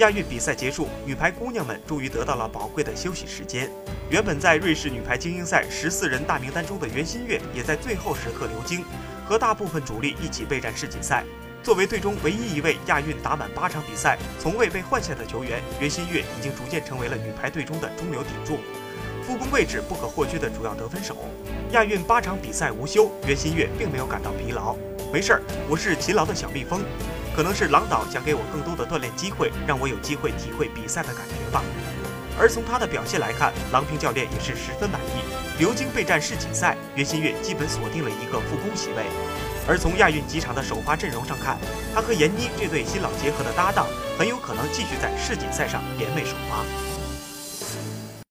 亚运比赛结束，女排姑娘们终于得到了宝贵的休息时间。原本在瑞士女排精英赛十四人大名单中的袁心玥，也在最后时刻留京，和大部分主力一起备战世锦赛。作为队中唯一一位亚运打满八场比赛、从未被换下的球员，袁心玥已经逐渐成为了女排队中的中流砥柱，副攻位置不可或缺的主要得分手。亚运八场比赛无休，袁心玥并没有感到疲劳。没事儿，我是勤劳的小蜜蜂。可能是郎导想给我更多的锻炼机会，让我有机会体会比赛的感觉吧。而从他的表现来看，郎平教练也是十分满意。流经备战世锦赛，袁心玥基本锁定了一个副攻席位。而从亚运几场的首发阵容上看，他和闫妮这对新老结合的搭档，很有可能继续在世锦赛上联袂首发。